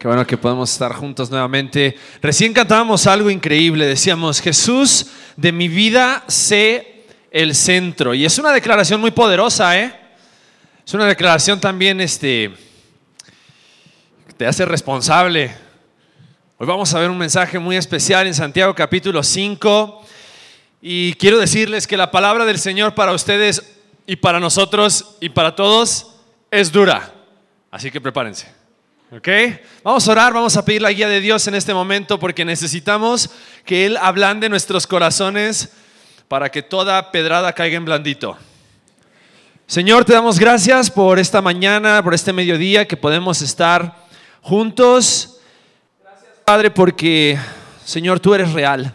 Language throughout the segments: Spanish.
Qué bueno que podemos estar juntos nuevamente. Recién cantábamos algo increíble. Decíamos, Jesús, de mi vida sé el centro. Y es una declaración muy poderosa, ¿eh? Es una declaración también, este, que te hace responsable. Hoy vamos a ver un mensaje muy especial en Santiago capítulo 5. Y quiero decirles que la palabra del Señor para ustedes y para nosotros y para todos es dura. Así que prepárense. ¿Ok? Vamos a orar, vamos a pedir la guía de Dios en este momento porque necesitamos que Él ablande nuestros corazones para que toda pedrada caiga en blandito. Señor, te damos gracias por esta mañana, por este mediodía que podemos estar juntos. Gracias, Padre, porque, Señor, tú eres real.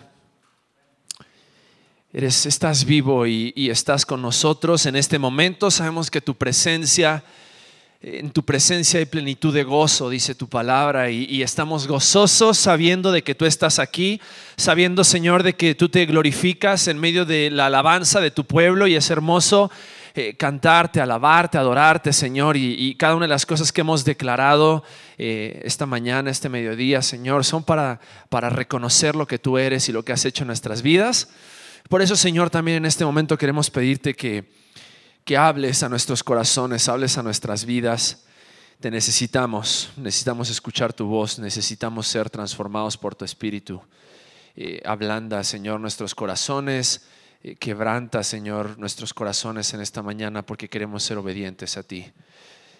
Eres, estás vivo y, y estás con nosotros en este momento. Sabemos que tu presencia en tu presencia hay plenitud de gozo, dice tu palabra, y, estamos gozosos sabiendo de que tú estás aquí, sabiendo, Señor, de que tú te glorificas en medio de la alabanza de tu pueblo y es hermoso eh, cantarte, alabarte, adorarte, Señor, y, cada una de las cosas que hemos declarado eh, esta mañana, este mediodía, Señor, son para, para reconocer lo que tú eres y lo que has hecho en nuestras vidas. Por eso, Señor, también en este momento queremos pedirte que que hables a nuestros corazones, hables a nuestras vidas. Te necesitamos, necesitamos escuchar tu voz, necesitamos ser transformados por tu espíritu. Eh, ablanda, Señor, nuestros corazones, eh, quebranta, Señor, nuestros corazones en esta mañana porque queremos ser obedientes a ti.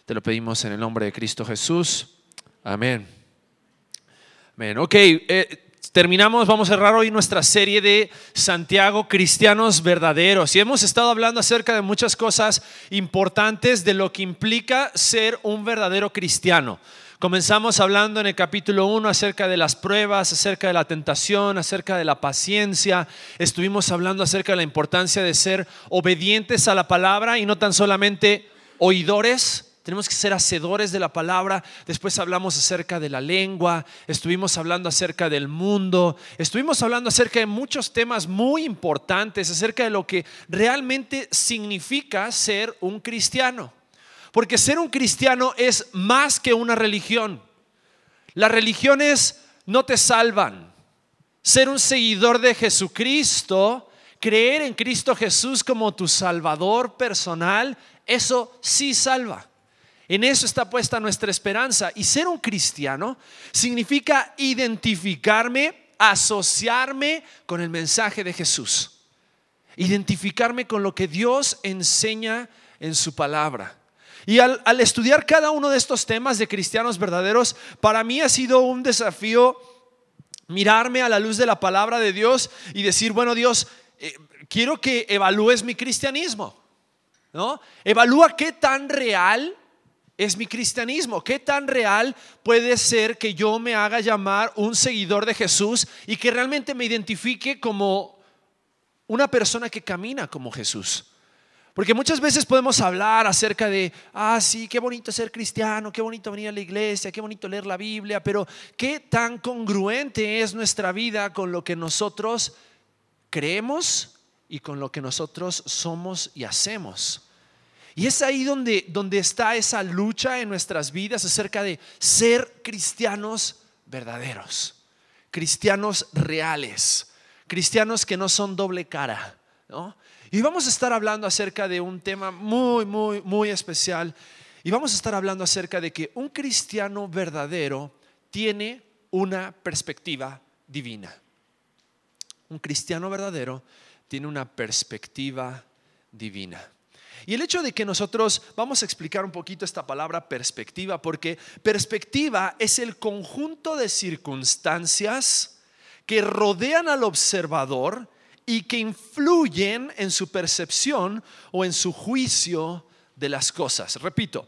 Te lo pedimos en el nombre de Cristo Jesús. Amén. Amén. Ok, eh, terminamos, vamos a cerrar hoy nuestra serie de Santiago Cristianos Verdaderos. Y hemos estado hablando acerca de muchas cosas importantes de lo que implica ser un verdadero cristiano. Comenzamos hablando en el capítulo 1 acerca de las pruebas, acerca de la tentación, acerca de la paciencia. Estuvimos hablando acerca de la importancia de ser obedientes a la palabra y no tan solamente oidores, tenemos que ser hacedores de la palabra. Después hablamos acerca de la lengua, estuvimos hablando acerca del mundo, estuvimos hablando acerca de muchos temas muy importantes, acerca de lo que realmente significa ser un cristiano. Porque ser un cristiano es más que una religión. Las religiones no te salvan. Ser un seguidor de Jesucristo, creer en Cristo Jesús como tu Salvador personal, eso sí salva. En eso está puesta nuestra esperanza. Y ser un cristiano significa identificarme, asociarme con el mensaje de Jesús. Identificarme con lo que Dios enseña en su palabra. Y al, estudiar cada uno de estos temas de cristianos verdaderos, para mí ha sido un desafío mirarme a la luz de la palabra de Dios y decir, bueno Dios, eh, quiero que evalúes mi cristianismo. ¿no? Evalúa qué tan real es mi cristianismo. ¿Qué tan real puede ser que yo me haga llamar un seguidor de Jesús y que realmente me identifique como una persona que camina como Jesús? Porque muchas veces podemos hablar acerca de, ah, sí, qué bonito ser cristiano, qué bonito venir a la iglesia, qué bonito leer la Biblia, pero qué tan congruente es nuestra vida con lo que nosotros creemos y con lo que nosotros somos y hacemos. Y es ahí donde, donde está esa lucha en nuestras vidas acerca de ser cristianos verdaderos, cristianos reales, cristianos que no son doble cara. Y vamos a estar hablando acerca de un tema muy, muy, muy especial. Y vamos a estar hablando acerca de que un cristiano verdadero tiene una perspectiva divina. Un cristiano verdadero tiene una perspectiva divina. Y el hecho de que nosotros vamos a explicar un poquito esta palabra perspectiva, porque perspectiva es el conjunto de circunstancias que rodean al observador y que influyen en su percepción o en su juicio de las cosas. Repito,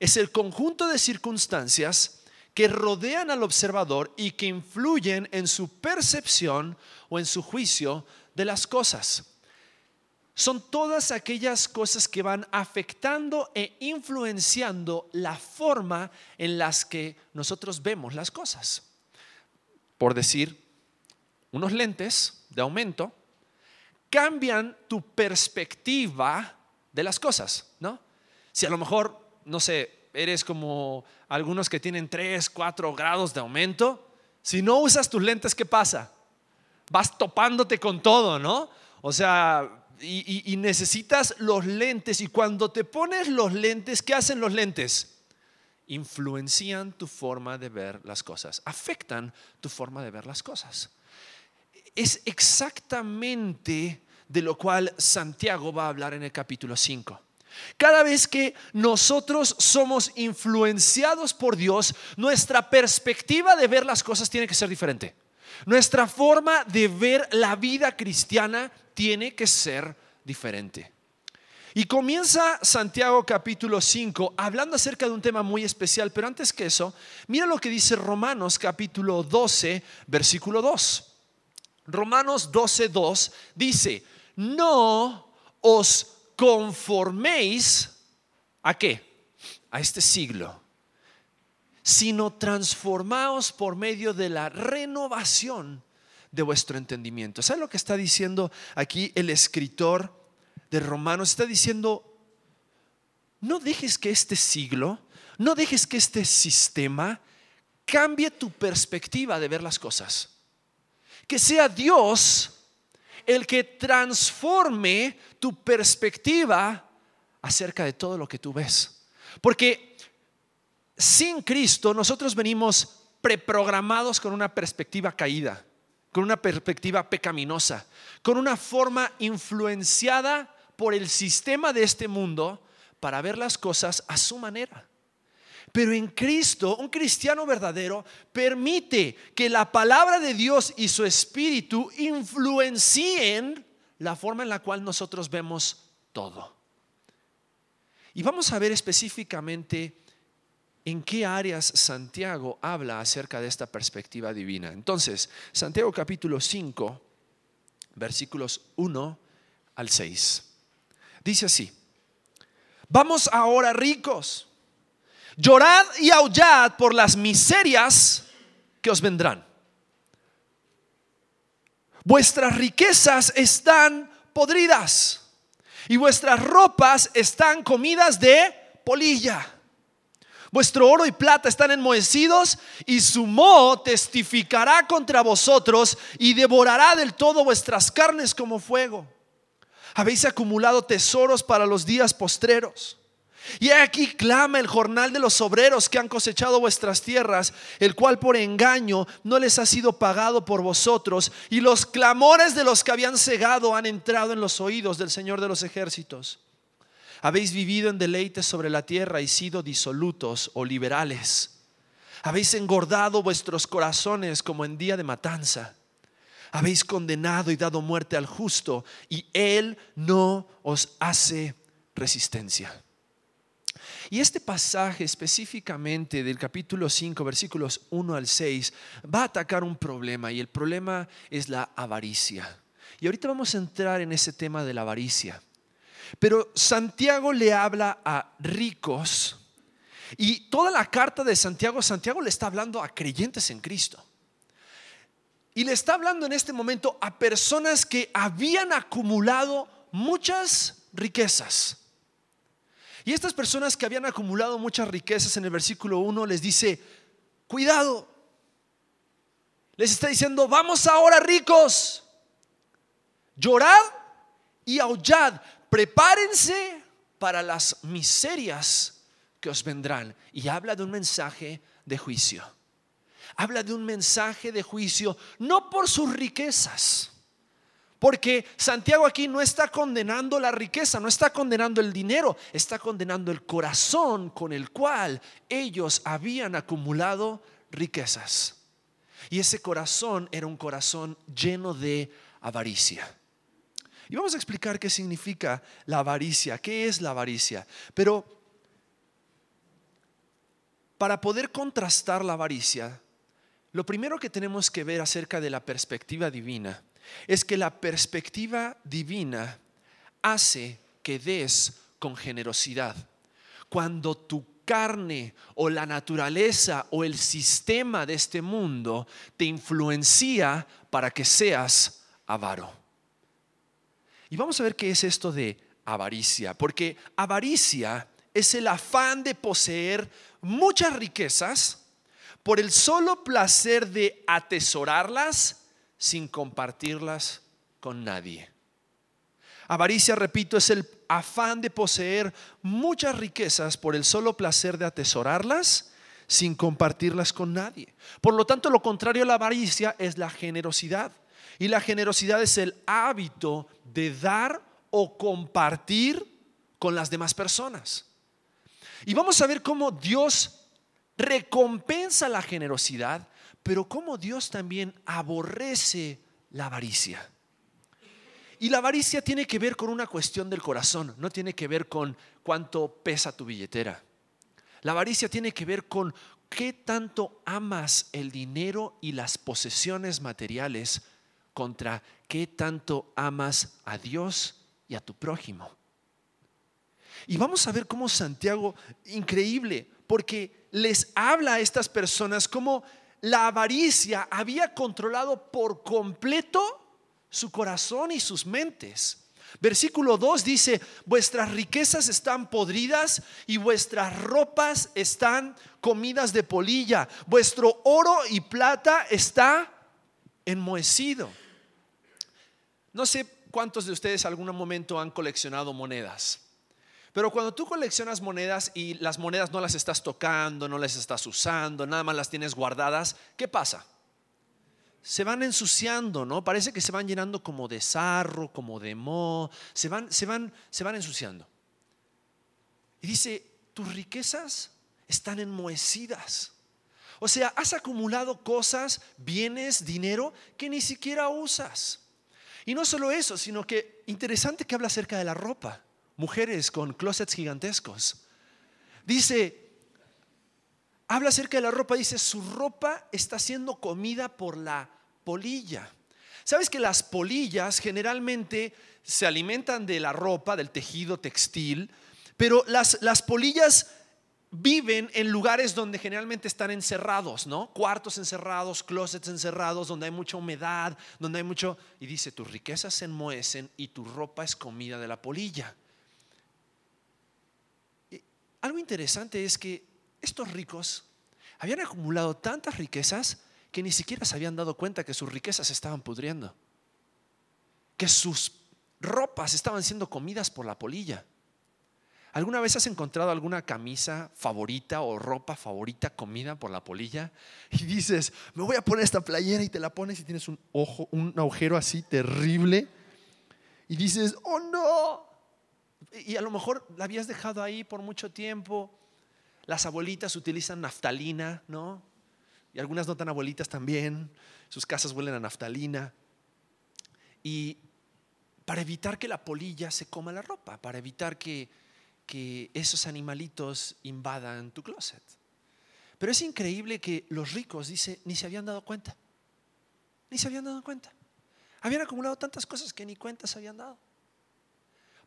es el conjunto de circunstancias que rodean al observador y que influyen en su percepción o en su juicio de las cosas son todas aquellas cosas que van afectando e influenciando la forma en las que nosotros vemos las cosas. Por decir, unos lentes de aumento cambian tu perspectiva de las cosas, ¿no? Si a lo mejor, no sé, eres como algunos que tienen 3, 4 grados de aumento. Si no usas tus lentes, ¿qué pasa? Vas topándote con todo, ¿no? O sea, y, necesitas los lentes. Y cuando te pones los lentes, ¿qué hacen los lentes? influencian tu forma de ver las cosas, afectan tu forma de ver las cosas. Es exactamente de lo cual Santiago va a hablar en el capítulo 5. Cada vez que nosotros somos influenciados por Dios, nuestra perspectiva de ver las cosas tiene que ser diferente. Nuestra forma de ver la vida cristiana tiene que ser diferente. Y comienza Santiago capítulo 5 hablando acerca de un tema muy especial, pero antes que eso, mira lo que dice Romanos capítulo 12, versículo 2. Romanos 12, 2 dice, no os conforméis a qué? A este siglo, sino transformaos por medio de la renovación de vuestro entendimiento. ¿Sabe lo que está diciendo aquí el escritor de Romanos? Está diciendo, no dejes que este siglo, no dejes que este sistema cambie tu perspectiva de ver las cosas. Que sea Dios el que transforme tu perspectiva acerca de todo lo que tú ves. Porque sin Cristo nosotros venimos preprogramados con una perspectiva caída, con una perspectiva pecaminosa, con una forma influenciada por el sistema de este mundo para ver las cosas a su manera. Pero en Cristo, un cristiano verdadero permite que la palabra de Dios y su espíritu influencien la forma en la cual nosotros vemos todo. Y vamos a ver específicamente en qué áreas Santiago habla acerca de esta perspectiva divina. Entonces, Santiago capítulo 5, versículos 1 al 6. Dice así, vamos ahora ricos Llorad y aullad por las miserias que os vendrán. Vuestras riquezas están podridas y vuestras ropas están comidas de polilla. Vuestro oro y plata están enmohecidos y su moho testificará contra vosotros y devorará del todo vuestras carnes como fuego. Habéis acumulado tesoros para los días postreros. Y aquí clama el jornal de los obreros que han cosechado vuestras tierras, el cual por engaño no les ha sido pagado por vosotros, y los clamores de los que habían cegado han entrado en los oídos del Señor de los ejércitos. Habéis vivido en deleites sobre la tierra y sido disolutos o liberales. Habéis engordado vuestros corazones como en día de matanza. Habéis condenado y dado muerte al justo, y Él no os hace resistencia. Y este pasaje específicamente del capítulo 5, versículos 1 al 6, va a atacar un problema y el problema es la avaricia. Y ahorita vamos a entrar en ese tema de la avaricia. Pero Santiago le habla a ricos y toda la carta de Santiago, Santiago le está hablando a creyentes en Cristo. Y le está hablando en este momento a personas que habían acumulado muchas riquezas y estas personas que habían acumulado muchas riquezas en el versículo 1 les dice, cuidado. Les está diciendo, vamos ahora ricos. Llorad y aullad. Prepárense para las miserias que os vendrán. Y habla de un mensaje de juicio. Habla de un mensaje de juicio, no por sus riquezas porque Santiago aquí no está condenando la riqueza, no está condenando el dinero, está condenando el corazón con el cual ellos habían acumulado riquezas. Y ese corazón era un corazón lleno de avaricia. Y vamos a explicar qué significa la avaricia, qué es la avaricia. Pero para poder contrastar la avaricia, lo primero que tenemos que ver acerca de la perspectiva divina es que la perspectiva divina hace que des con generosidad. Cuando tu carne o la naturaleza o el sistema de este mundo te influencia para que seas avaro. Y vamos a ver qué es esto de avaricia, porque avaricia es el afán de poseer muchas riquezas por el solo placer de atesorarlas sin compartirlas con nadie. Avaricia, repito, es el afán de poseer muchas riquezas por el solo placer de atesorarlas sin compartirlas con nadie. Por lo tanto, lo contrario a la avaricia es la generosidad. Y la generosidad es el hábito de dar o compartir con las demás personas. Y vamos a ver cómo Dios recompensa la generosidad, pero cómo Dios también aborrece la avaricia. Y la avaricia tiene que ver con una cuestión del corazón, no tiene que ver con cuánto pesa tu billetera. La avaricia tiene que ver con qué tanto amas el dinero y las posesiones materiales contra qué tanto amas a Dios y a tu prójimo. Y vamos a ver cómo Santiago, increíble, porque les habla a estas personas cómo la avaricia había controlado por completo su corazón y sus mentes. Versículo 2 dice, vuestras riquezas están podridas y vuestras ropas están comidas de polilla, vuestro oro y plata está enmohecido. No sé cuántos de ustedes algún momento han coleccionado monedas. Pero cuando tú coleccionas monedas y las monedas no las estás tocando, no las estás usando, nada más las tienes guardadas, ¿qué pasa? Se van ensuciando, ¿no? Parece que se van llenando como de sarro, como de moho, se van, se van, se van ensuciando. Y dice, tus riquezas están enmohecidas. O sea, has acumulado cosas, bienes, dinero que ni siquiera usas. Y no solo eso, sino que interesante que habla acerca de la ropa. Mujeres con closets gigantescos. Dice, habla acerca de la ropa, dice, su ropa está siendo comida por la polilla. ¿Sabes que las polillas generalmente se alimentan de la ropa, del tejido textil, pero las, las polillas viven en lugares donde generalmente están encerrados, ¿no? Cuartos encerrados, closets encerrados, donde hay mucha humedad, donde hay mucho... Y dice, tus riquezas se enmohecen y tu ropa es comida de la polilla. algo interesante es que estos ricos habían acumulado tantas riquezas que ni siquiera se habían dado cuenta que sus riquezas estaban pudriendo, que sus ropas estaban siendo comidas por la polilla. ¿Alguna vez has encontrado alguna camisa favorita o ropa favorita comida por la polilla? Y dices, me voy a poner esta playera y te la pones y tienes un ojo, un agujero así terrible. Y dices, oh no. Y a lo mejor la habías dejado ahí por mucho tiempo. Las abuelitas utilizan naftalina, ¿no? Y algunas no tan abuelitas también. Sus casas huelen a naftalina. Y para evitar que la polilla se coma la ropa, para evitar que que esos animalitos invadan tu closet. Pero es increíble que los ricos, dice, ni se habían dado cuenta. Ni se habían dado cuenta. Habían acumulado tantas cosas que ni cuenta se habían dado.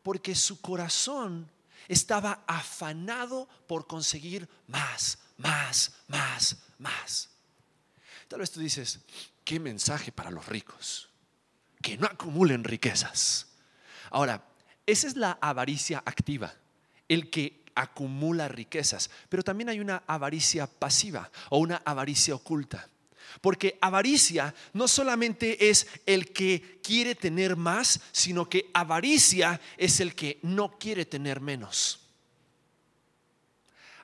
Porque su corazón estaba afanado por conseguir más, más, más, más. Tal vez tú dices, qué mensaje para los ricos. Que no acumulen riquezas. Ahora, esa es la avaricia activa el que acumula riquezas, pero también hay una avaricia pasiva o una avaricia oculta. Porque avaricia no solamente es el que quiere tener más, sino que avaricia es el que no quiere tener menos.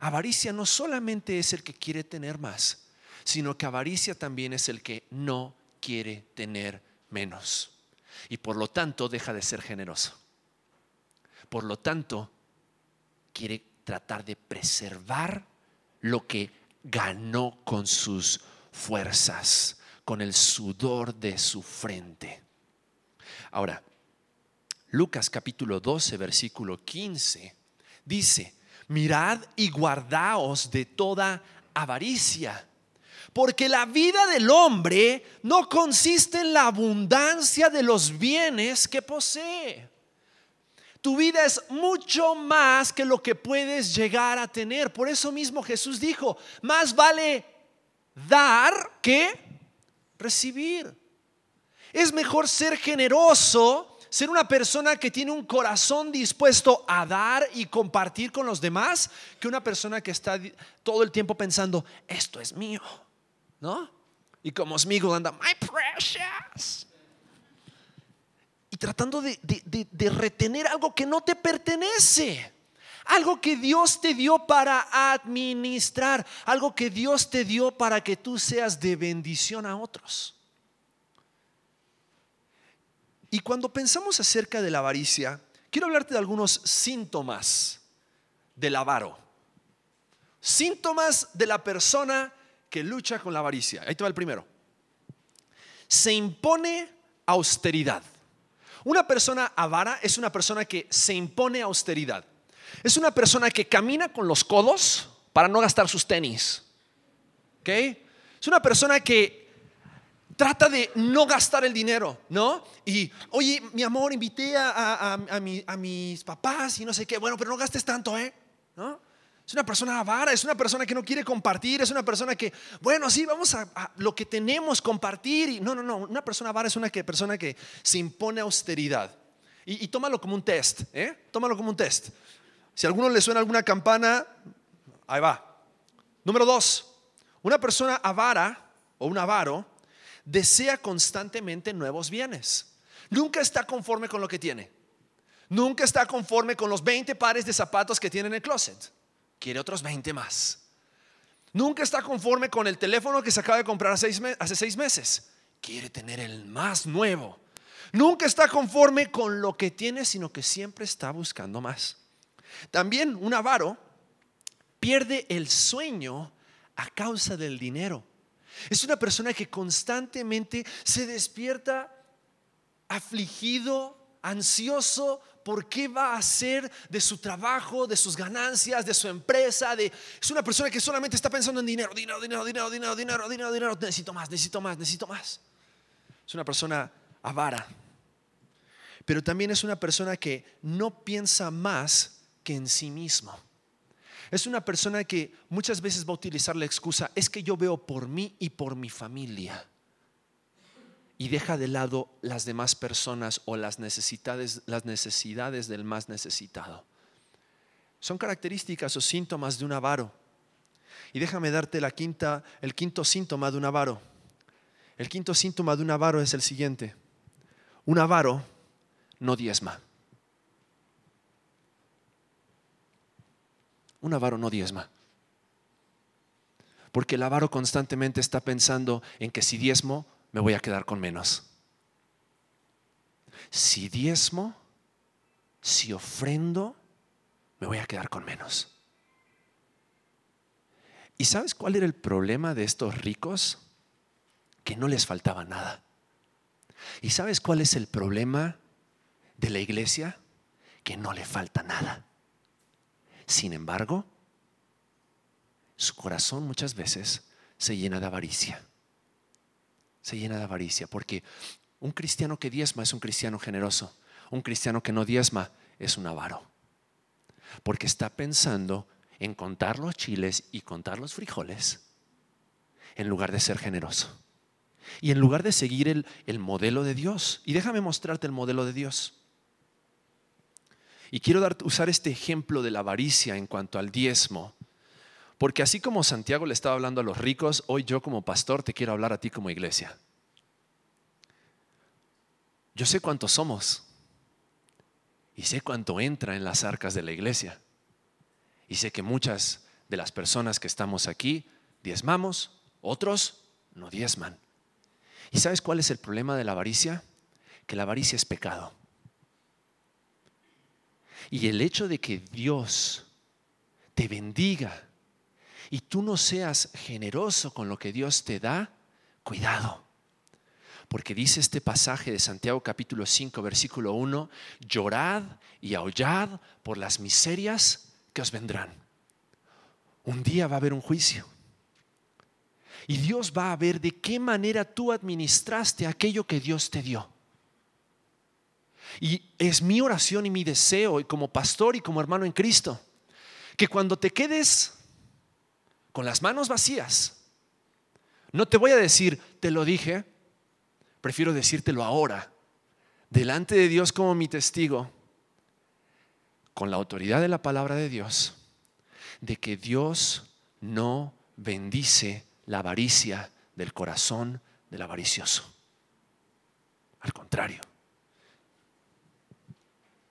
Avaricia no solamente es el que quiere tener más, sino que avaricia también es el que no quiere tener menos. Y por lo tanto deja de ser generoso. Por lo tanto, quiere tratar de preservar lo que ganó con sus fuerzas, con el sudor de su frente. Ahora, Lucas capítulo 12, versículo 15, dice, mirad y guardaos de toda avaricia, porque la vida del hombre no consiste en la abundancia de los bienes que posee tu vida es mucho más que lo que puedes llegar a tener. Por eso mismo Jesús dijo, más vale dar que recibir. Es mejor ser generoso ser una persona que tiene un corazón dispuesto a dar y compartir con los demás que una persona que está todo el tiempo pensando, esto es mío, ¿no? Y como Smiggle anda, my precious. Y tratando de, retener algo que no te pertenece. Algo que Dios te dio para administrar, algo que Dios te dio para que tú seas de bendición a otros. Y cuando pensamos acerca de la avaricia, quiero hablarte de algunos síntomas del avaro. Síntomas de la persona que lucha con la avaricia. Ahí te va el primero. Se impone austeridad. Una persona avara es una persona que se impone austeridad. Es una persona que camina con los codos para no gastar sus tenis. ¿Ok? Es una persona que trata de no gastar el dinero, ¿no? Y, oye, mi amor, invité a, a, mis papás y no sé qué. Bueno, pero no gastes tanto, ¿eh? ¿No? Es una persona avara, es una persona que no quiere compartir, es una persona que, bueno, sí, vamos a, lo que tenemos, compartir. No, no, no, una persona avara es una persona que se impone austeridad. Y, y tómalo como un test, ¿eh? Tómalo como un test. Si a alguno le suena alguna campana, ahí va. Número dos, una persona avara o un avaro desea constantemente nuevos bienes. Nunca está conforme con lo que tiene. Nunca está conforme con los 20 pares de zapatos que tiene en el closet. Quiere otros 20 más. Nunca está conforme con el teléfono que se acaba de comprar hace seis meses. Quiere tener el más nuevo. Nunca está conforme con lo que tiene, sino que siempre está buscando más. También un avaro pierde el sueño a causa del dinero. Es una persona que constantemente se despierta afligido, ansioso por qué va a hacer de su trabajo, de sus ganancias, de su empresa. De... Es una persona que solamente está pensando en dinero, dinero, dinero, dinero, dinero, dinero, dinero, dinero. Necesito más, necesito más, necesito más. Es una persona avara. Pero también es una persona que no piensa más que en sí mismo. Es una persona que muchas veces va a utilizar la excusa, es que yo veo por mí y por mi familia. Y deja de lado las demás personas o las necesidades, las necesidades del más necesitado. Son características o síntomas de un avaro. Y déjame darte la quinta, el quinto síntoma de un avaro. El quinto síntoma de un avaro es el siguiente. Un avaro no diezma. Un avaro no diezma. Porque el avaro constantemente está pensando en que si diezmo, me voy a quedar con menos. Si diezmo, si ofrendo, me voy a quedar con menos. ¿Y sabes cuál era el problema de estos ricos? Que no les faltaba nada. ¿Y sabes cuál es el problema de la iglesia? Que no le falta nada. Sin embargo, su corazón muchas veces se llena de avaricia. Se llena de avaricia porque un cristiano que diezma es un cristiano generoso. Un cristiano que no diezma es un avaro. Porque está pensando en contar los chiles y contar los frijoles en lugar de ser generoso. Y en lugar de seguir el, el modelo de Dios. Y déjame mostrarte el modelo de Dios. Y quiero usar este ejemplo de la avaricia en cuanto al diezmo, porque así como Santiago le estaba hablando a los ricos, hoy yo como pastor te quiero hablar a ti como iglesia. Yo sé cuántos somos y sé cuánto entra en las arcas de la iglesia. Y sé que muchas de las personas que estamos aquí diezmamos, otros no diezman. ¿Y sabes cuál es el problema de la avaricia? Que la avaricia es pecado. Y el hecho de que Dios te bendiga y tú no seas generoso con lo que Dios te da, cuidado. Porque dice este pasaje de Santiago capítulo 5, versículo 1, llorad y aullad por las miserias que os vendrán. Un día va a haber un juicio. Y Dios va a ver de qué manera tú administraste aquello que Dios te dio. Y es mi oración y mi deseo, y como pastor y como hermano en Cristo, que cuando te quedes con las manos vacías, no te voy a decir, te lo dije, prefiero decírtelo ahora. delante de Dios como mi testigo, con la autoridad de la palabra de Dios, de que Dios no bendice la avaricia del corazón del avaricioso. Al contrario.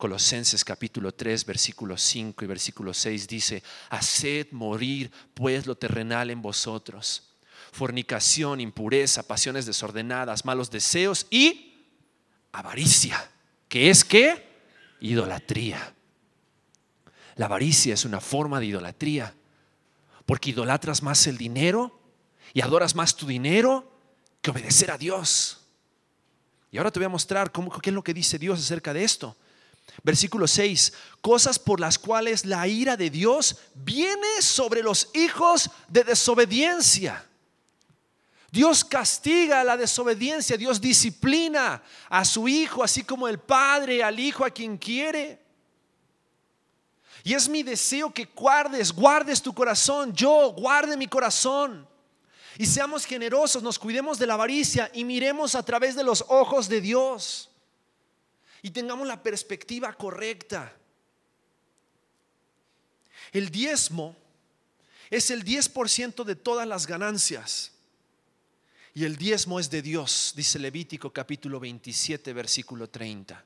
Colosenses capítulo 3, versículo 5 y versículo 6 dice, haced morir pues lo terrenal en vosotros, fornicación, impureza, pasiones desordenadas, malos deseos y avaricia, que es que idolatría. La avaricia es una forma de idolatría, porque idolatras más el dinero y adoras más tu dinero que obedecer a Dios. Y ahora te voy a mostrar cómo, qué es lo que dice Dios acerca de esto. Versículo 6, cosas por las cuales la ira de Dios viene sobre los hijos de desobediencia. Dios castiga la desobediencia, Dios disciplina a su hijo, así como el padre al hijo a quien quiere. Y es mi deseo que guardes, guardes tu corazón, yo guarde mi corazón. Y seamos generosos, nos cuidemos de la avaricia y miremos a través de los ojos de Dios. Y tengamos la perspectiva correcta. El diezmo es el 10% de todas las ganancias. Y el diezmo es de Dios, dice Levítico capítulo 27, versículo 30.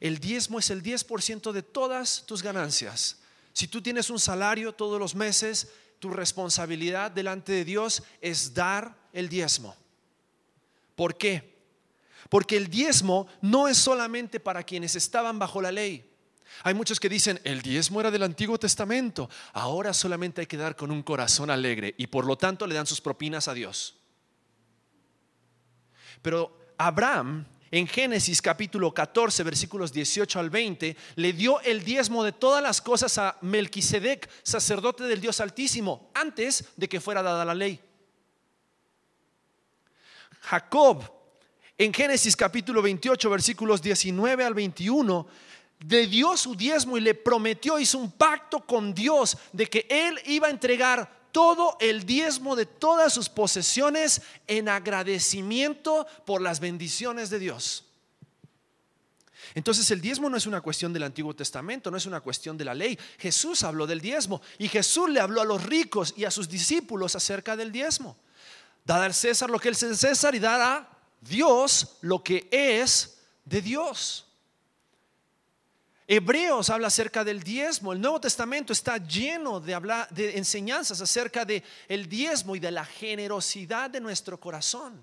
El diezmo es el 10% de todas tus ganancias. Si tú tienes un salario todos los meses, tu responsabilidad delante de Dios es dar el diezmo. ¿Por qué? Porque el diezmo no es solamente para quienes estaban bajo la ley. Hay muchos que dicen, el diezmo era del Antiguo Testamento, ahora solamente hay que dar con un corazón alegre y por lo tanto le dan sus propinas a Dios. Pero Abraham en Génesis capítulo 14, versículos 18 al 20, le dio el diezmo de todas las cosas a Melquisedec, sacerdote del Dios Altísimo, antes de que fuera dada la ley. Jacob, en Génesis capítulo 28, versículos 19 al 21, le dio su diezmo y le prometió, hizo un pacto con Dios de que él iba a entregar todo el diezmo de todas sus posesiones en agradecimiento por las bendiciones de Dios. Entonces el diezmo no es una cuestión del Antiguo Testamento, no es una cuestión de la ley. Jesús habló del diezmo y Jesús le habló a los ricos y a sus discípulos acerca del diezmo. Dad al César lo que es de César y dar a Dios lo que es de Dios. Hebreos habla acerca del diezmo. El Nuevo Testamento está lleno de, de enseñanzas acerca del el diezmo y de la generosidad de nuestro corazón.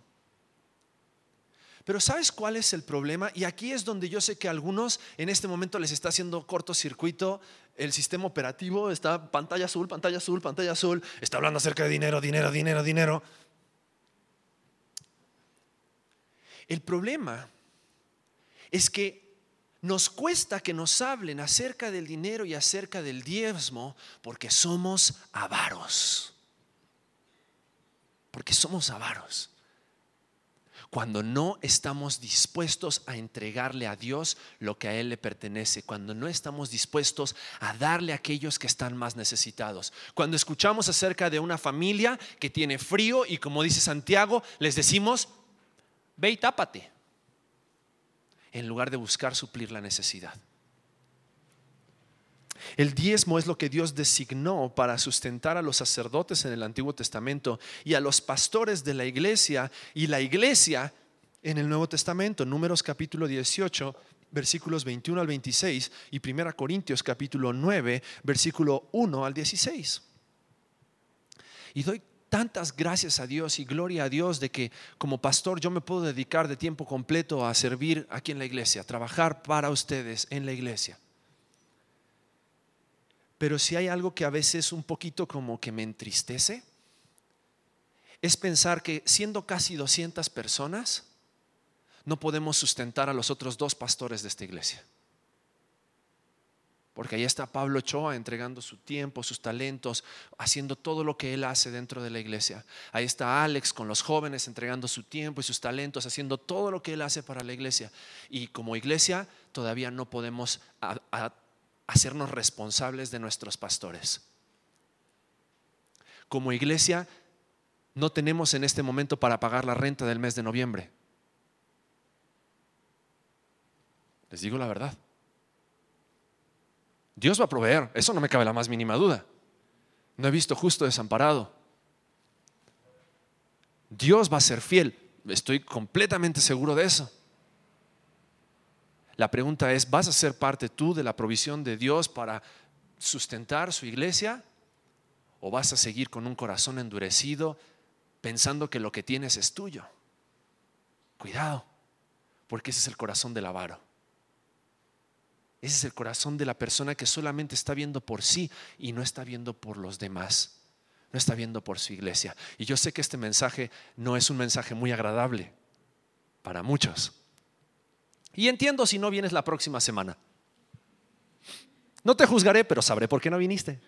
Pero ¿sabes cuál es el problema? Y aquí es donde yo sé que a algunos en este momento les está haciendo cortocircuito el sistema operativo, está pantalla azul, pantalla azul, pantalla azul, está hablando acerca de dinero, dinero, dinero, dinero. El problema es que nos cuesta que nos hablen acerca del dinero y acerca del diezmo porque somos avaros. Porque somos avaros. Cuando no estamos dispuestos a entregarle a Dios lo que a Él le pertenece, cuando no estamos dispuestos a darle a aquellos que están más necesitados, cuando escuchamos acerca de una familia que tiene frío y como dice Santiago, les decimos, ve y tápate en lugar de buscar suplir la necesidad. El diezmo es lo que Dios designó para sustentar a los sacerdotes en el Antiguo Testamento y a los pastores de la iglesia y la iglesia en el Nuevo Testamento. Números capítulo 18, versículos 21 al 26 y 1 Corintios capítulo 9, versículo 1 al 16. Y doy tantas gracias a Dios y gloria a Dios de que como pastor yo me puedo dedicar de tiempo completo a servir aquí en la iglesia, a trabajar para ustedes en la iglesia. Pero si hay algo que a veces un poquito como que me entristece, es pensar que siendo casi 200 personas, no podemos sustentar a los otros dos pastores de esta iglesia. Porque ahí está Pablo Ochoa entregando su tiempo, sus talentos, haciendo todo lo que él hace dentro de la iglesia. Ahí está Alex con los jóvenes entregando su tiempo y sus talentos, haciendo todo lo que él hace para la iglesia. Y como iglesia todavía no podemos hacernos responsables de nuestros pastores. Como iglesia no tenemos en este momento para pagar la renta del mes de noviembre. Les digo la verdad. Dios va a proveer, eso no me cabe la más mínima duda. No he visto justo desamparado. Dios va a ser fiel, estoy completamente seguro de eso. La pregunta es, ¿vas a ser parte tú de la provisión de Dios para sustentar su iglesia? ¿O vas a seguir con un corazón endurecido pensando que lo que tienes es tuyo? Cuidado, porque ese es el corazón del avaro. Ese es el corazón de la persona que solamente está viendo por sí y no está viendo por los demás. No está viendo por su iglesia. Y yo sé que este mensaje no es un mensaje muy agradable para muchos. Y entiendo si no vienes la próxima semana. No te juzgaré, pero sabré por qué no viniste.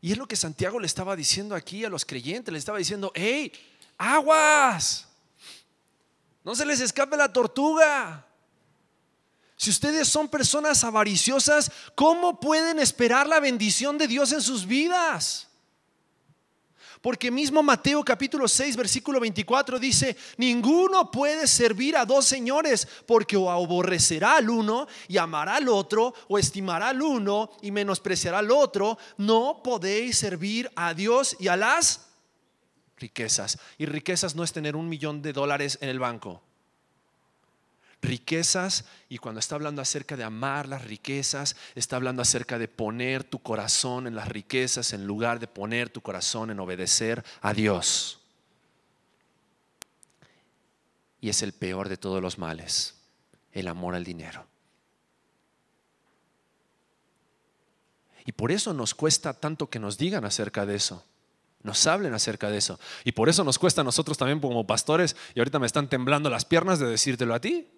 Y es lo que Santiago le estaba diciendo aquí a los creyentes, le estaba diciendo, hey, aguas, no se les escape la tortuga. Si ustedes son personas avariciosas, ¿cómo pueden esperar la bendición de Dios en sus vidas? Porque mismo Mateo capítulo 6 versículo 24 dice, ninguno puede servir a dos señores porque o aborrecerá al uno y amará al otro, o estimará al uno y menospreciará al otro. No podéis servir a Dios y a las riquezas. Y riquezas no es tener un millón de dólares en el banco riquezas y cuando está hablando acerca de amar las riquezas, está hablando acerca de poner tu corazón en las riquezas en lugar de poner tu corazón en obedecer a Dios. Y es el peor de todos los males, el amor al dinero. Y por eso nos cuesta tanto que nos digan acerca de eso. Nos hablen acerca de eso. Y por eso nos cuesta a nosotros también como pastores, y ahorita me están temblando las piernas de decírtelo a ti.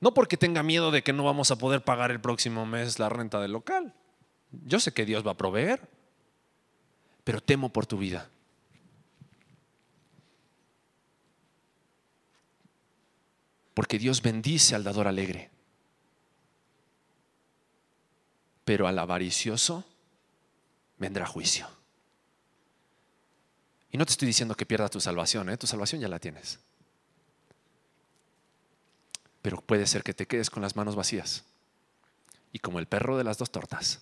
No porque tenga miedo de que no vamos a poder pagar el próximo mes la renta del local. Yo sé que Dios va a proveer, pero temo por tu vida. Porque Dios bendice al dador alegre, pero al avaricioso vendrá juicio. Y no te estoy diciendo que pierdas tu salvación, ¿eh? tu salvación ya la tienes pero puede ser que te quedes con las manos vacías y como el perro de las dos tortas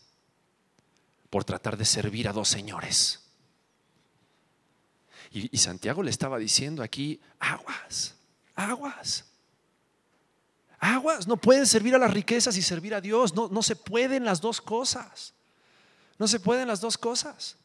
por tratar de servir a dos señores. Y, Santiago le estaba diciendo aquí, aguas, aguas, aguas, no pueden servir a las riquezas y servir a Dios, no, no se pueden las dos cosas, no se pueden las dos cosas.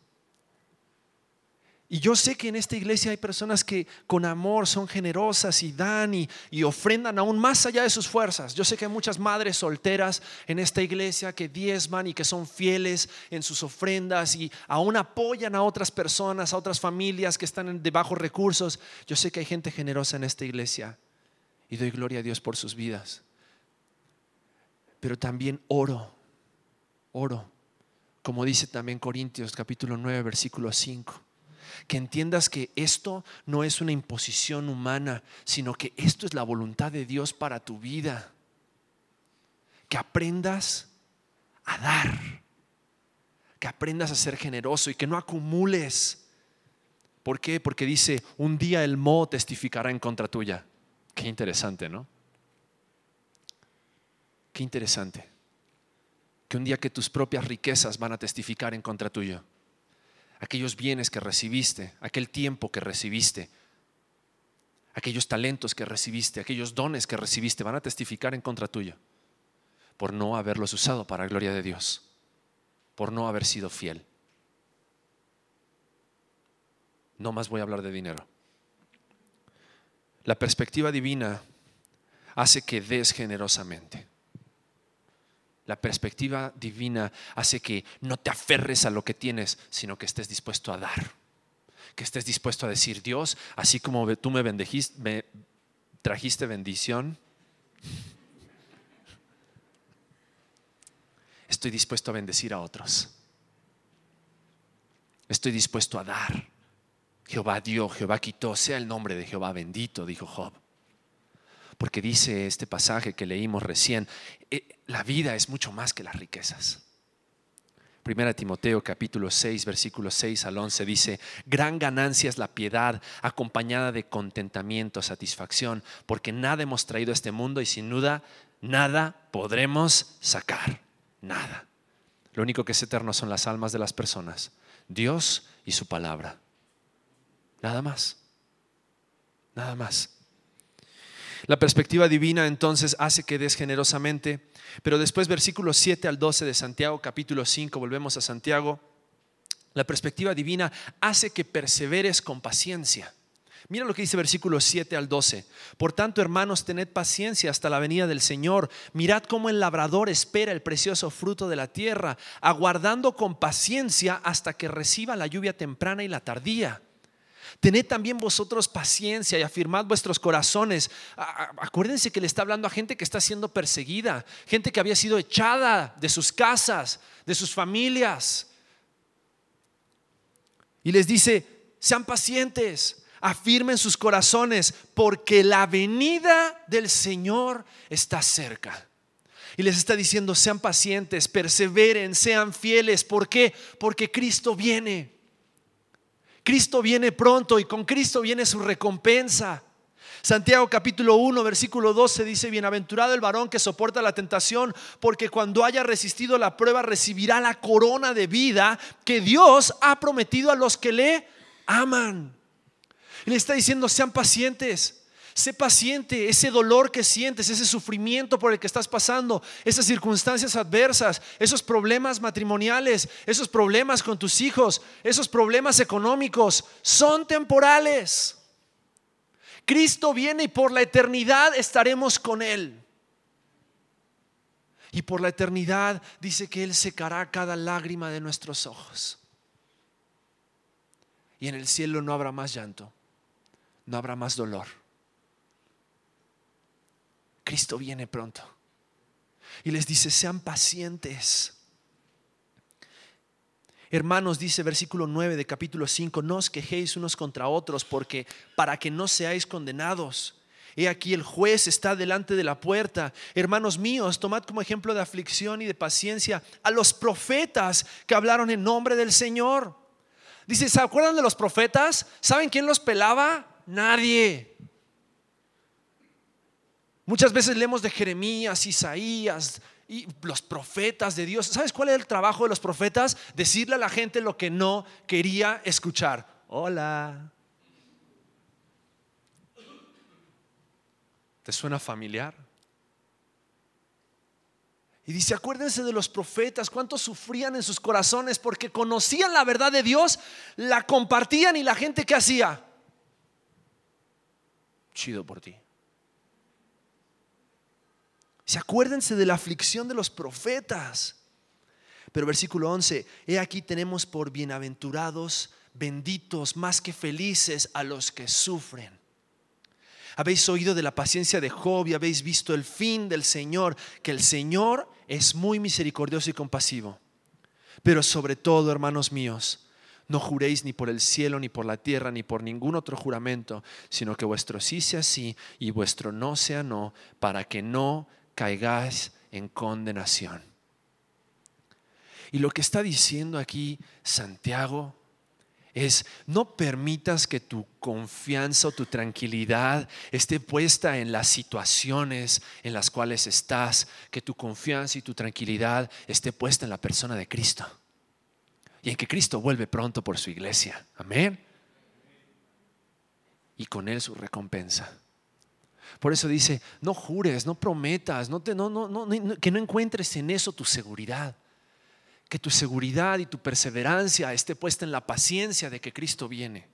Y yo sé que en esta iglesia hay personas que con amor son generosas y dan y, ofrendan aún más allá de sus fuerzas. Yo sé que hay muchas madres solteras en esta iglesia que diezman y que son fieles en sus ofrendas y aún apoyan a otras personas, a otras familias que están de bajos recursos. Yo sé que hay gente generosa en esta iglesia y doy gloria a Dios por sus vidas. Pero también oro, oro, como dice también Corintios capítulo 9, versículo 5 que entiendas que esto no es una imposición humana, sino que esto es la voluntad de Dios para tu vida. Que aprendas a dar, que aprendas a ser generoso y que no acumules. ¿Por qué? Porque dice, un día el mo testificará en contra tuya. Qué interesante, ¿no? Qué interesante. Que un día que tus propias riquezas van a testificar en contra tuyo aquellos bienes que recibiste, aquel tiempo que recibiste, aquellos talentos que recibiste, aquellos dones que recibiste, van a testificar en contra tuyo por no haberlos usado para la gloria de Dios, por no haber sido fiel. No más voy a hablar de dinero. La perspectiva divina hace que des generosamente. La perspectiva divina hace que no te aferres a lo que tienes, sino que estés dispuesto a dar. Que estés dispuesto a decir, Dios, así como tú me me trajiste bendición, estoy dispuesto a bendecir a otros. Estoy dispuesto a dar. Jehová dio, Jehová quitó, sea el nombre de Jehová bendito, dijo Job. Porque dice este pasaje que leímos recién, eh, la vida es mucho más que las riquezas. Primera Timoteo capítulo 6, versículos 6 al 11 dice, gran ganancia es la piedad acompañada de contentamiento, satisfacción, porque nada hemos traído a este mundo y sin duda nada podremos sacar, nada. Lo único que es eterno son las almas de las personas, Dios y su palabra. Nada más, nada más. La perspectiva divina entonces hace que des generosamente, pero después versículos 7 al 12 de Santiago capítulo 5, volvemos a Santiago, la perspectiva divina hace que perseveres con paciencia. Mira lo que dice versículos 7 al 12. Por tanto, hermanos, tened paciencia hasta la venida del Señor. Mirad cómo el labrador espera el precioso fruto de la tierra, aguardando con paciencia hasta que reciba la lluvia temprana y la tardía. Tened también vosotros paciencia y afirmad vuestros corazones. Acuérdense que le está hablando a gente que está siendo perseguida, gente que había sido echada de sus casas, de sus familias. Y les dice, sean pacientes, afirmen sus corazones, porque la venida del Señor está cerca. Y les está diciendo, sean pacientes, perseveren, sean fieles. ¿Por qué? Porque Cristo viene. Cristo viene pronto y con Cristo viene su recompensa. Santiago capítulo 1, versículo 12 dice, bienaventurado el varón que soporta la tentación, porque cuando haya resistido la prueba recibirá la corona de vida que Dios ha prometido a los que le aman. Y le está diciendo, sean pacientes. Sé paciente, ese dolor que sientes, ese sufrimiento por el que estás pasando, esas circunstancias adversas, esos problemas matrimoniales, esos problemas con tus hijos, esos problemas económicos, son temporales. Cristo viene y por la eternidad estaremos con Él. Y por la eternidad dice que Él secará cada lágrima de nuestros ojos. Y en el cielo no habrá más llanto, no habrá más dolor Cristo viene pronto. Y les dice, sean pacientes. Hermanos, dice versículo 9 de capítulo 5, no os quejéis unos contra otros, porque para que no seáis condenados. He aquí el juez está delante de la puerta. Hermanos míos, tomad como ejemplo de aflicción y de paciencia a los profetas que hablaron en nombre del Señor. Dice, ¿se acuerdan de los profetas? ¿Saben quién los pelaba? Nadie. Muchas veces leemos de Jeremías, Isaías y los profetas de Dios. ¿Sabes cuál es el trabajo de los profetas? Decirle a la gente lo que no quería escuchar. Hola. ¿Te suena familiar? Y dice, acuérdense de los profetas, cuántos sufrían en sus corazones porque conocían la verdad de Dios, la compartían y la gente que hacía. Chido por ti. Se acuérdense de la aflicción de los profetas. Pero versículo 11, he aquí tenemos por bienaventurados, benditos, más que felices a los que sufren. Habéis oído de la paciencia de Job y habéis visto el fin del Señor, que el Señor es muy misericordioso y compasivo. Pero sobre todo, hermanos míos, no juréis ni por el cielo, ni por la tierra, ni por ningún otro juramento, sino que vuestro sí sea sí y vuestro no sea no, para que no caigáis en condenación. Y lo que está diciendo aquí Santiago es, no permitas que tu confianza o tu tranquilidad esté puesta en las situaciones en las cuales estás, que tu confianza y tu tranquilidad esté puesta en la persona de Cristo. Y en que Cristo vuelve pronto por su iglesia. Amén. Y con él su recompensa. Por eso dice, no jures, no prometas, que no encuentres en eso tu seguridad. Que tu seguridad y tu perseverancia esté puesta en la paciencia de que Cristo viene.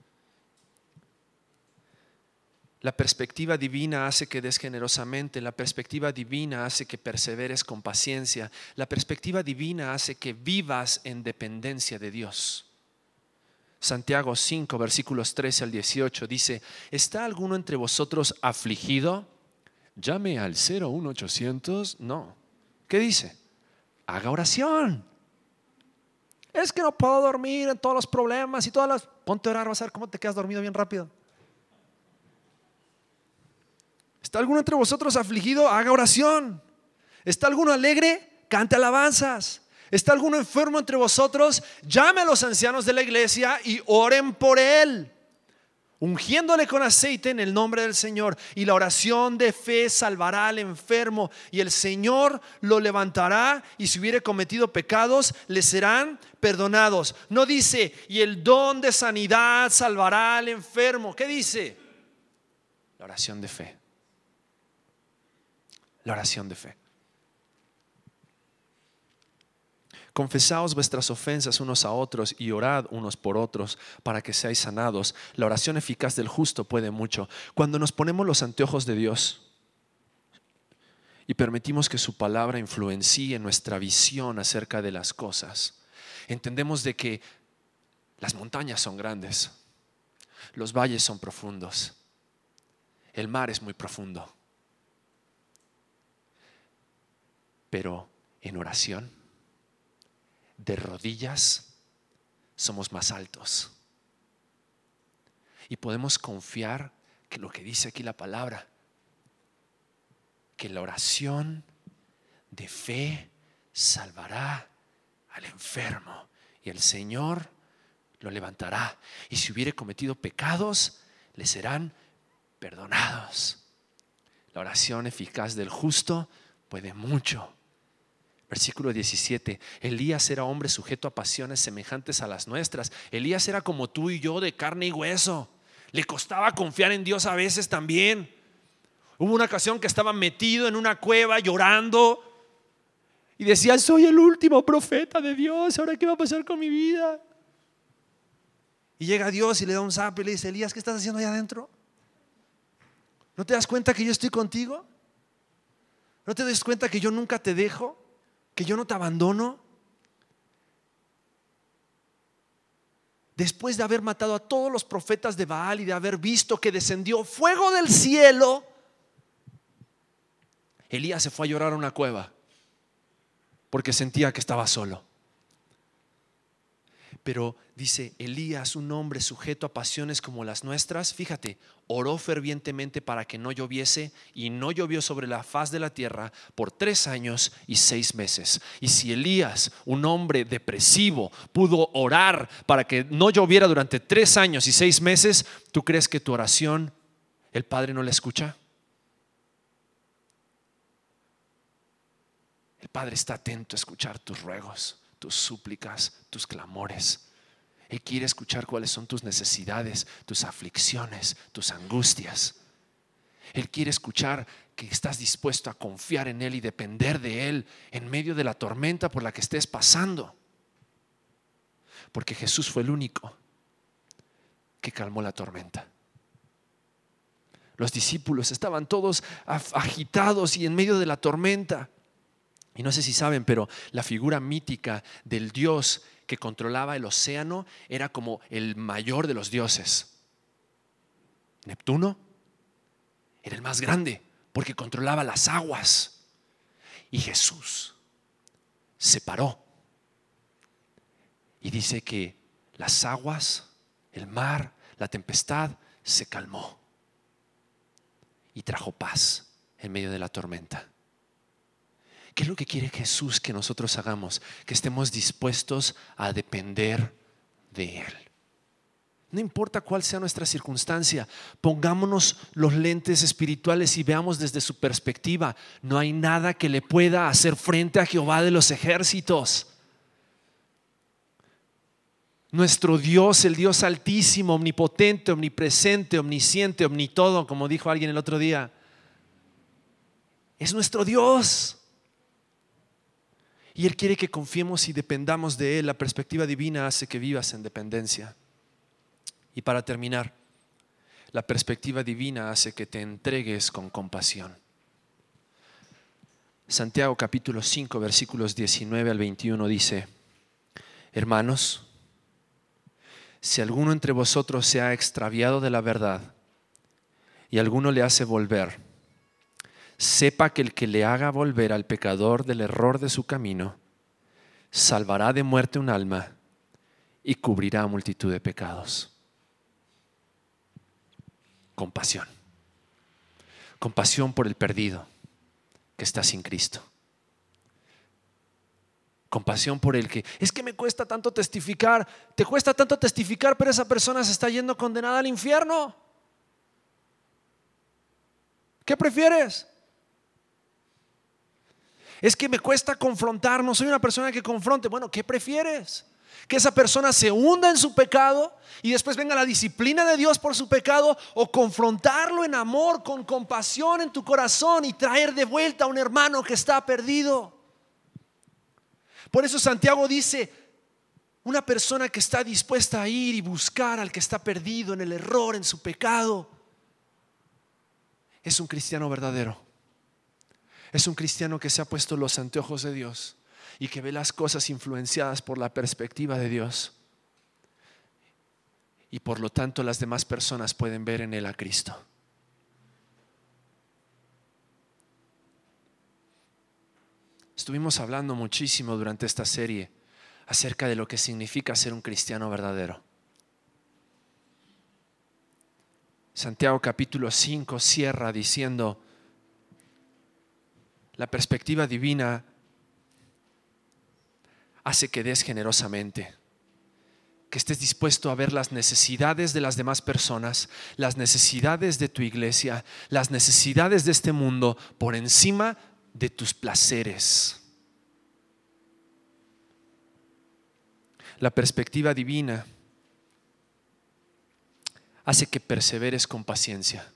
La perspectiva divina hace que des generosamente, la perspectiva divina hace que perseveres con paciencia, la perspectiva divina hace que vivas en dependencia de Dios. Santiago 5, versículos 13 al 18 dice, ¿está alguno entre vosotros afligido? Llame al 01800. No. ¿Qué dice? Haga oración. Es que no puedo dormir en todos los problemas y todas las... Ponte a orar, vas a ver cómo te quedas dormido bien rápido. ¿Está alguno entre vosotros afligido? Haga oración. ¿Está alguno alegre? Cante alabanzas. ¿Está alguno enfermo entre vosotros? Llame a los ancianos de la iglesia y oren por él, ungiéndole con aceite en el nombre del Señor. Y la oración de fe salvará al enfermo y el Señor lo levantará y si hubiere cometido pecados, le serán perdonados. No dice, y el don de sanidad salvará al enfermo. ¿Qué dice? La oración de fe. La oración de fe. Confesaos vuestras ofensas unos a otros y orad unos por otros para que seáis sanados. La oración eficaz del justo puede mucho. Cuando nos ponemos los anteojos de Dios y permitimos que su palabra influencie nuestra visión acerca de las cosas, entendemos de que las montañas son grandes, los valles son profundos, el mar es muy profundo, pero en oración de rodillas somos más altos. Y podemos confiar que lo que dice aquí la palabra, que la oración de fe salvará al enfermo y el Señor lo levantará. Y si hubiere cometido pecados, le serán perdonados. La oración eficaz del justo puede mucho. Versículo 17, Elías era hombre sujeto a pasiones semejantes a las nuestras. Elías era como tú y yo de carne y hueso. Le costaba confiar en Dios a veces también. Hubo una ocasión que estaba metido en una cueva llorando y decía, soy el último profeta de Dios, ¿ahora qué va a pasar con mi vida? Y llega Dios y le da un zap y le dice, Elías, ¿qué estás haciendo allá adentro? ¿No te das cuenta que yo estoy contigo? ¿No te das cuenta que yo nunca te dejo? Que yo no te abandono? Después de haber matado a todos los profetas de Baal y de haber visto que descendió fuego del cielo, Elías se fue a llorar a una cueva porque sentía que estaba solo. Pero dice Elías, un hombre sujeto a pasiones como las nuestras, fíjate, oró fervientemente para que no lloviese y no llovió sobre la faz de la tierra por tres años y seis meses. Y si Elías, un hombre depresivo, pudo orar para que no lloviera durante tres años y seis meses, ¿tú crees que tu oración el Padre no la escucha? El Padre está atento a escuchar tus ruegos tus súplicas, tus clamores. Él quiere escuchar cuáles son tus necesidades, tus aflicciones, tus angustias. Él quiere escuchar que estás dispuesto a confiar en Él y depender de Él en medio de la tormenta por la que estés pasando. Porque Jesús fue el único que calmó la tormenta. Los discípulos estaban todos agitados y en medio de la tormenta. Y no sé si saben, pero la figura mítica del dios que controlaba el océano era como el mayor de los dioses. Neptuno era el más grande porque controlaba las aguas. Y Jesús se paró y dice que las aguas, el mar, la tempestad se calmó y trajo paz en medio de la tormenta. ¿Qué es lo que quiere Jesús que nosotros hagamos? Que estemos dispuestos a depender de Él. No importa cuál sea nuestra circunstancia, pongámonos los lentes espirituales y veamos desde su perspectiva. No hay nada que le pueda hacer frente a Jehová de los ejércitos. Nuestro Dios, el Dios altísimo, omnipotente, omnipresente, omnisciente, omnitodo, como dijo alguien el otro día, es nuestro Dios. Y Él quiere que confiemos y dependamos de Él. La perspectiva divina hace que vivas en dependencia. Y para terminar, la perspectiva divina hace que te entregues con compasión. Santiago capítulo 5 versículos 19 al 21 dice, hermanos, si alguno entre vosotros se ha extraviado de la verdad y alguno le hace volver, sepa que el que le haga volver al pecador del error de su camino, salvará de muerte un alma y cubrirá multitud de pecados. Compasión. Compasión por el perdido que está sin Cristo. Compasión por el que, es que me cuesta tanto testificar, te cuesta tanto testificar, pero esa persona se está yendo condenada al infierno. ¿Qué prefieres? Es que me cuesta confrontar, no soy una persona que confronte. Bueno, ¿qué prefieres? Que esa persona se hunda en su pecado y después venga la disciplina de Dios por su pecado o confrontarlo en amor, con compasión en tu corazón y traer de vuelta a un hermano que está perdido. Por eso Santiago dice, una persona que está dispuesta a ir y buscar al que está perdido en el error, en su pecado, es un cristiano verdadero. Es un cristiano que se ha puesto los anteojos de Dios y que ve las cosas influenciadas por la perspectiva de Dios. Y por lo tanto las demás personas pueden ver en él a Cristo. Estuvimos hablando muchísimo durante esta serie acerca de lo que significa ser un cristiano verdadero. Santiago capítulo 5 cierra diciendo, la perspectiva divina hace que des generosamente, que estés dispuesto a ver las necesidades de las demás personas, las necesidades de tu iglesia, las necesidades de este mundo por encima de tus placeres. La perspectiva divina hace que perseveres con paciencia,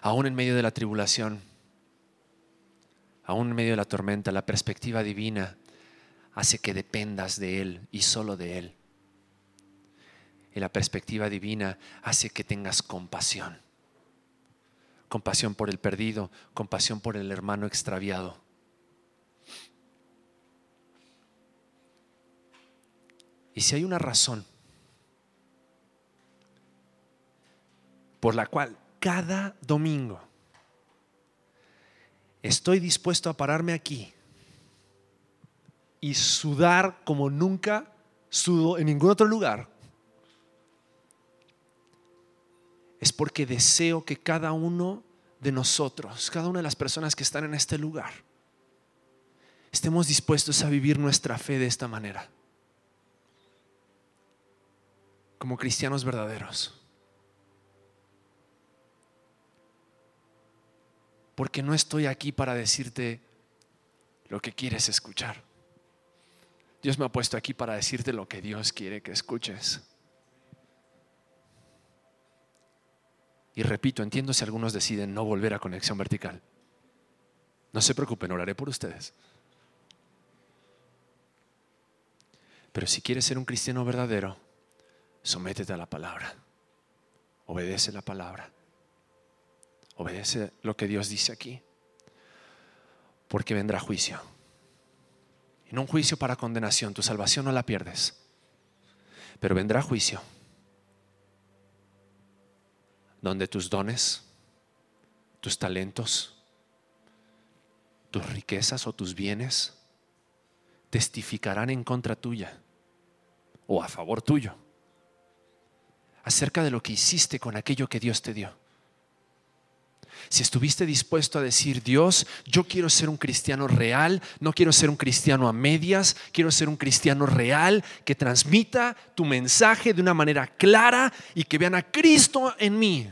aún en medio de la tribulación, aún en medio de la tormenta. La perspectiva divina hace que dependas de Él y solo de Él. Y la perspectiva divina hace que tengas compasión. Compasión por el perdido, compasión por el hermano extraviado. Y si hay una razón por la cual cada domingo estoy dispuesto a pararme aquí y sudar como nunca sudo en ningún otro lugar, es porque deseo que cada uno de nosotros, cada una de las personas que están en este lugar, estemos dispuestos a vivir nuestra fe de esta manera, como cristianos verdaderos. Porque no estoy aquí para decirte lo que quieres escuchar. Dios me ha puesto aquí para decirte lo que Dios quiere que escuches. Y repito, entiendo si algunos deciden no volver a conexión vertical. No se preocupen, oraré por ustedes. Pero si quieres ser un cristiano verdadero, sométete a la palabra. Obedece la palabra. Obedece lo que Dios dice aquí. Porque vendrá juicio en un juicio para condenación. Tu salvación no la pierdes. Pero vendrá juicio donde tus dones, tus talentos, tus riquezas o tus bienes testificarán en contra tuya o a favor tuyo acerca de lo que hiciste con aquello que Dios te dio si estuviste dispuesto a decir, Dios, yo quiero ser un cristiano real, no quiero ser un cristiano a medias, quiero ser un cristiano real que transmita tu mensaje de una manera clara y que vean a Cristo en mí,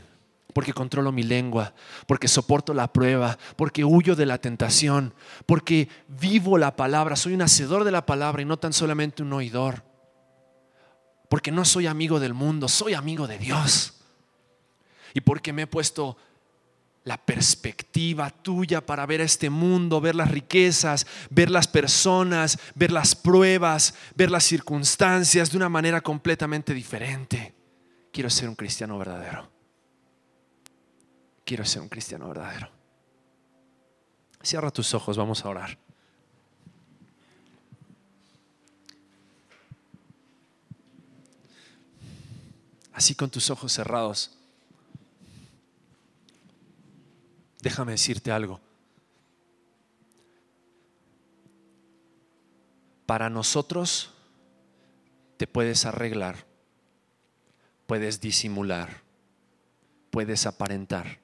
porque controlo mi lengua, porque soporto la prueba, porque huyo de la tentación, porque vivo la palabra, soy un hacedor de la palabra y no tan solamente un oidor, porque no soy amigo del mundo, soy amigo de Dios. Y porque me he puesto la perspectiva tuya para ver a este mundo, ver las riquezas, ver las personas, ver las pruebas, ver las circunstancias de una manera completamente diferente. Quiero ser un cristiano verdadero. Quiero ser un cristiano verdadero. Cierra tus ojos, vamos a orar. Así con tus ojos cerrados. Déjame decirte algo. Para nosotros te puedes arreglar, puedes disimular, puedes aparentar,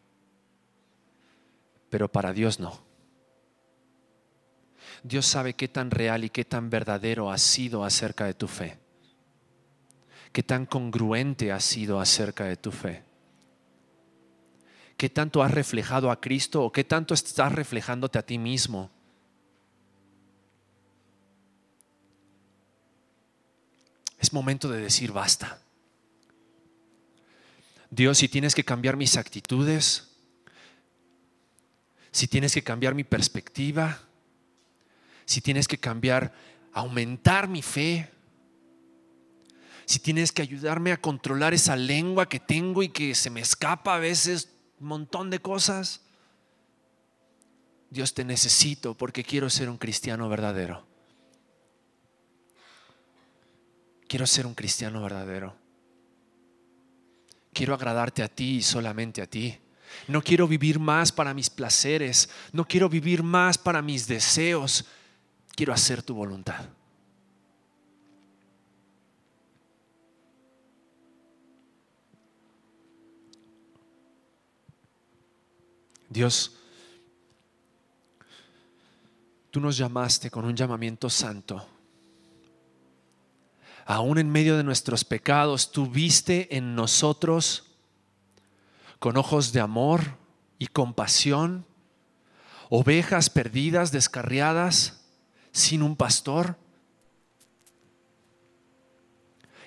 pero para Dios no. Dios sabe qué tan real y qué tan verdadero has sido acerca de tu fe. Qué tan congruente has sido acerca de tu fe. Qué tanto has reflejado a Cristo o qué tanto estás reflejándote a ti mismo. Es momento de decir basta. Dios, si tienes que cambiar mis actitudes, si tienes que cambiar mi perspectiva, si tienes que cambiar, aumentar mi fe, si tienes que ayudarme a controlar esa lengua que tengo y que se me escapa a veces montón de cosas. Dios te necesito porque quiero ser un cristiano verdadero. Quiero ser un cristiano verdadero. Quiero agradarte a ti y solamente a ti. No quiero vivir más para mis placeres. No quiero vivir más para mis deseos quiero hacer tu voluntad. Dios, tú nos llamaste con un llamamiento santo. Aún en medio de nuestros pecados, tú viste en nosotros con ojos de amor y compasión ovejas perdidas, descarriadas sin un pastor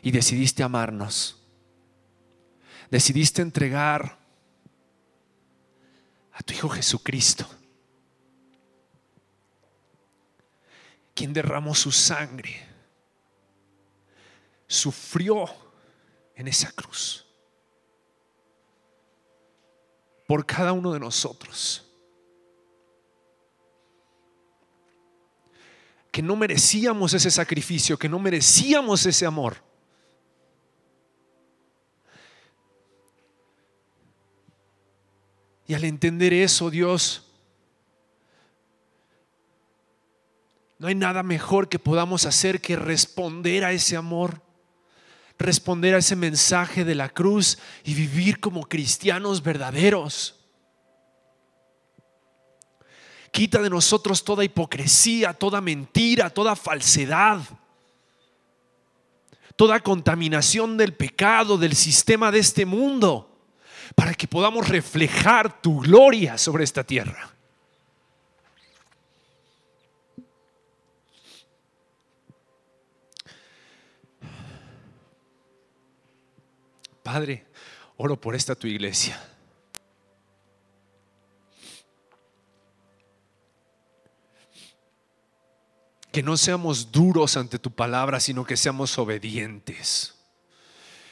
y decidiste amarnos. Decidiste entregar a tu Hijo Jesucristo, quien derramó su sangre, sufrió en esa cruz por cada uno de nosotros. que no merecíamos ese sacrificio, que no merecíamos ese amor. Y al entender eso, Dios, no hay nada mejor que podamos hacer que responder a ese amor, responder a ese mensaje de la cruz y vivir como cristianos verdaderos. Quita de nosotros toda hipocresía, toda mentira, toda falsedad, toda contaminación del pecado, del sistema de este mundo, para que podamos reflejar tu gloria sobre esta tierra. Padre, oro por esta tu iglesia. que no seamos duros ante tu palabra, sino que seamos obedientes,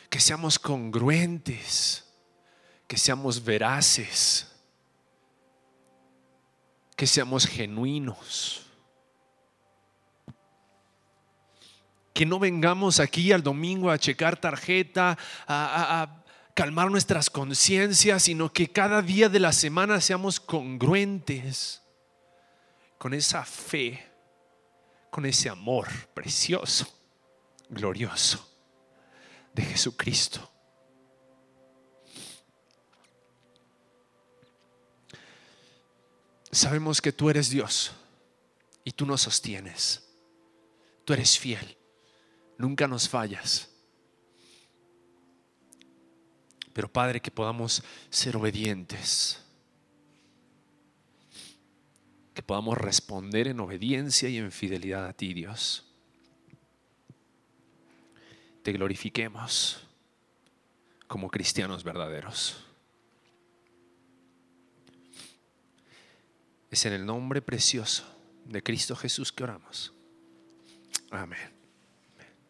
que seamos congruentes, que seamos veraces, que seamos genuinos. Que no vengamos aquí al domingo a checar tarjeta, a, a calmar nuestras conciencias, sino que cada día de la semana seamos congruentes con esa fe con ese amor precioso, glorioso de Jesucristo. Sabemos que tú eres Dios y tú nos sostienes. Tú eres fiel, nunca nos fallas. Pero Padre, que podamos ser obedientes que podamos responder en obediencia y en fidelidad a ti, Dios. Te glorifiquemos como cristianos verdaderos. Es en el nombre precioso de Cristo Jesús que oramos. Amén.